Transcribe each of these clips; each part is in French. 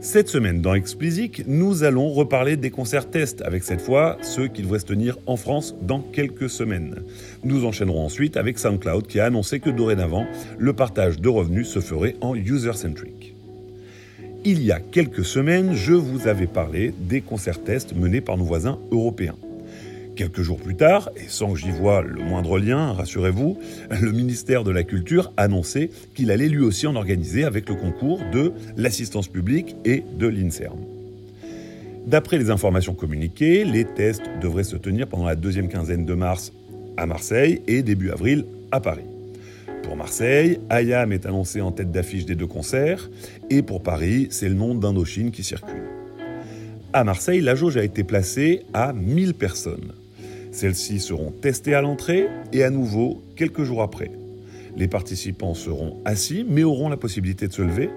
Cette semaine dans Explicit, nous allons reparler des concerts tests, avec cette fois ceux qui devraient se tenir en France dans quelques semaines. Nous enchaînerons ensuite avec SoundCloud qui a annoncé que dorénavant, le partage de revenus se ferait en user-centric. Il y a quelques semaines, je vous avais parlé des concerts tests menés par nos voisins européens. Quelques jours plus tard, et sans que j'y vois le moindre lien, rassurez-vous, le ministère de la Culture annonçait qu'il allait lui aussi en organiser avec le concours de l'assistance publique et de l'INSERM. D'après les informations communiquées, les tests devraient se tenir pendant la deuxième quinzaine de mars à Marseille et début avril à Paris. Pour Marseille, Ayam est annoncé en tête d'affiche des deux concerts, et pour Paris, c'est le nom d'Indochine qui circule. À Marseille, la jauge a été placée à 1000 personnes. Celles-ci seront testées à l'entrée et à nouveau quelques jours après. Les participants seront assis mais auront la possibilité de se lever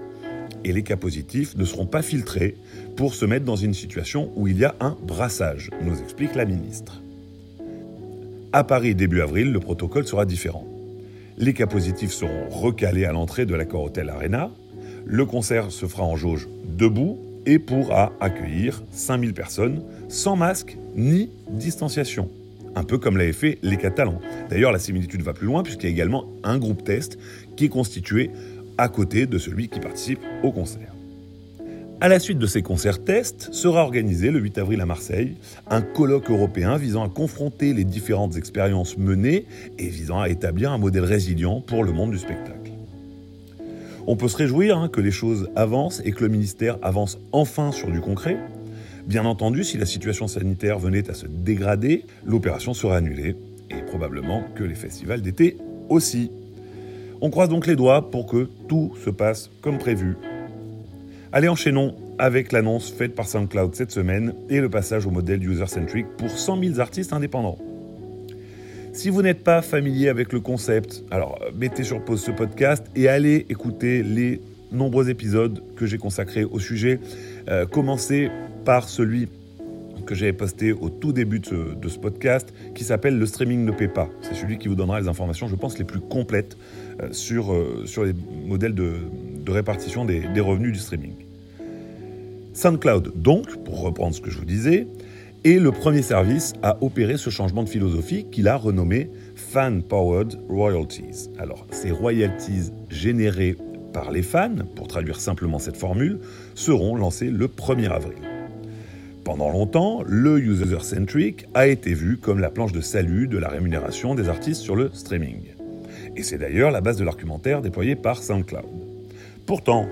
et les cas positifs ne seront pas filtrés pour se mettre dans une situation où il y a un brassage, nous explique la ministre. À Paris début avril, le protocole sera différent. Les cas positifs seront recalés à l'entrée de l'accord Hôtel Arena. Le concert se fera en jauge debout et pourra accueillir 5000 personnes sans masque ni distanciation un peu comme l'avaient fait les Catalans. D'ailleurs, la similitude va plus loin puisqu'il y a également un groupe test qui est constitué à côté de celui qui participe au concert. À la suite de ces concerts tests, sera organisé le 8 avril à Marseille un colloque européen visant à confronter les différentes expériences menées et visant à établir un modèle résilient pour le monde du spectacle. On peut se réjouir hein, que les choses avancent et que le ministère avance enfin sur du concret, Bien entendu, si la situation sanitaire venait à se dégrader, l'opération serait annulée, et probablement que les festivals d'été aussi. On croise donc les doigts pour que tout se passe comme prévu. Allez, enchaînons avec l'annonce faite par SoundCloud cette semaine et le passage au modèle user-centric pour 100 000 artistes indépendants. Si vous n'êtes pas familier avec le concept, alors mettez sur pause ce podcast et allez écouter les nombreux épisodes que j'ai consacrés au sujet. Euh, commencez par celui que j'avais posté au tout début de ce, podcast, qui s'appelle Le streaming ne paie pas. C'est celui qui vous donnera les informations, je pense, les plus complètes euh, sur, euh, sur les modèles de, répartition des, des, revenus du streaming. SoundCloud, donc, pour reprendre ce que je vous disais, est le premier service à opérer ce changement de philosophie qu'il a renommé Fan Powered Royalties. Alors, ces royalties générées par les fans, pour traduire simplement cette formule, seront lancées le 1er avril. Pendant longtemps, le user-centric a été vu comme la planche de salut de la rémunération des artistes sur le streaming. Et c'est d'ailleurs la base de l'argumentaire déployé par SoundCloud. Pourtant,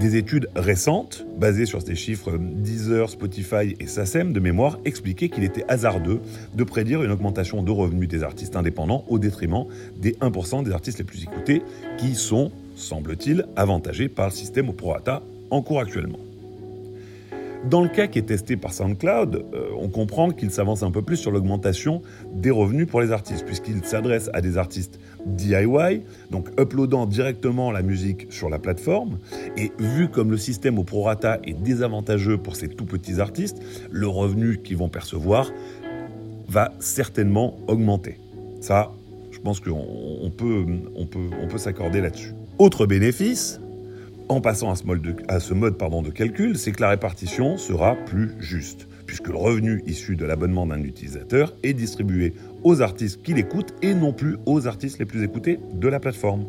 des études récentes, basées sur des chiffres Deezer, Spotify et SACEM de mémoire, expliquaient qu'il était hasardeux de prédire une augmentation de revenus des artistes indépendants au détriment des 1% des artistes les plus écoutés, qui sont, semble-t-il, avantagés par le système au prorata en cours actuellement. Dans le cas qui est testé par SoundCloud, euh, on comprend qu'il s'avance un peu plus sur l'augmentation des revenus pour les artistes, puisqu'il s'adresse à des artistes DIY, donc uploadant directement la musique sur la plateforme. Et vu comme le système au prorata est désavantageux pour ces tout petits artistes, le revenu qu'ils vont percevoir va certainement augmenter. Ça, je pense qu'on on peut s'accorder là-dessus. Autre bénéfice, en passant à ce mode, de, à calcul, c'est que la répartition sera plus juste, puisque le revenu issu de l'abonnement d'un utilisateur est distribué aux artistes qui l'écoutent et non plus aux artistes les plus écoutés de la plateforme.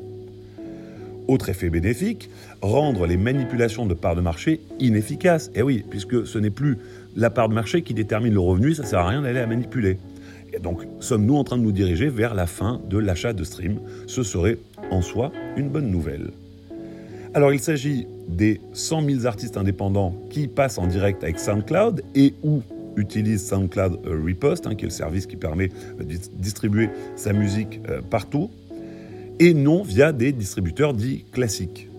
Autre effet bénéfique, rendre les manipulations de parts de marché inefficaces. Eh oui, puisque ce n'est plus la part de marché qui détermine le revenu, ça ne sert à rien d'aller la manipuler. Et donc, sommes-nous en train de nous diriger vers la fin de l'achat de stream? Ce serait en soi une bonne nouvelle. Alors il s'agit des 100 000 artistes indépendants qui passent en direct avec SoundCloud et ou utilisent SoundCloud euh, Repost, hein, qui est le service qui permet de distribuer sa musique euh, partout, et non via des distributeurs dits classiques.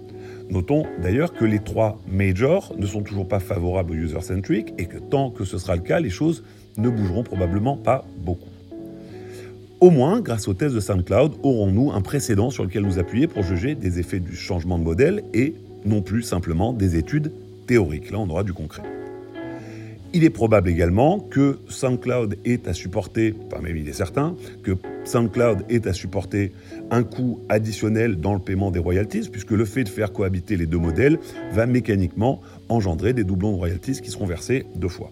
Notons d'ailleurs que les trois majors ne sont toujours pas favorables au user-centric et que tant que ce sera le cas, les choses ne bougeront probablement pas beaucoup. Au moins, grâce aux tests de SoundCloud, aurons-nous un précédent sur lequel nous appuyer pour juger des effets du changement de modèle et non plus simplement des études théoriques. Là, on aura du concret. Il est probable également que SoundCloud est à supporter, enfin même il est certain, que SoundCloud est à supporter un coût additionnel dans le paiement des royalties, puisque le fait de faire cohabiter les deux modèles va mécaniquement engendrer des doublons de royalties qui seront versés deux fois.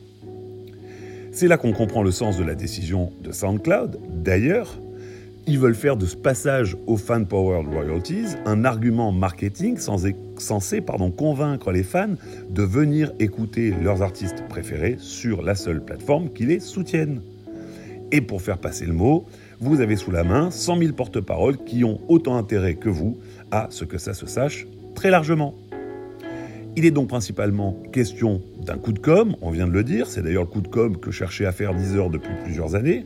C'est là qu'on comprend le sens de la décision de SoundCloud. D'ailleurs, ils veulent faire de ce passage aux fan powered royalties un argument marketing censé pardon, convaincre les fans de venir écouter leurs artistes préférés sur la seule plateforme qui les soutienne. Et pour faire passer le mot, vous avez sous la main 100 000 porte-paroles qui ont autant intérêt que vous à ce que ça se sache très largement. Il est donc principalement question d'un coup de com', on vient de le dire, c'est d'ailleurs le coup de com' que cherchait à faire Deezer depuis plusieurs années,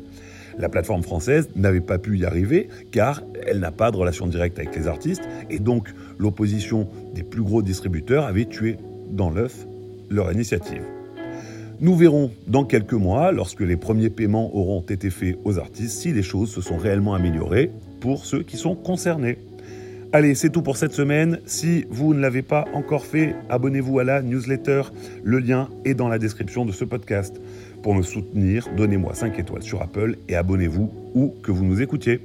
la plateforme française n'avait pas pu y arriver car elle n'a pas de relation directe avec les artistes et donc l'opposition des plus gros distributeurs avait tué dans l'œuf leur initiative. Nous verrons dans quelques mois, lorsque les premiers paiements auront été faits aux artistes, si les choses se sont réellement améliorées pour ceux qui sont concernés. Allez, c'est tout pour cette semaine. Si vous ne l'avez pas encore fait, abonnez-vous à la newsletter. Le lien est dans la description de ce podcast. Pour me soutenir, donnez-moi 5 étoiles sur Apple et abonnez-vous où que vous nous écoutiez.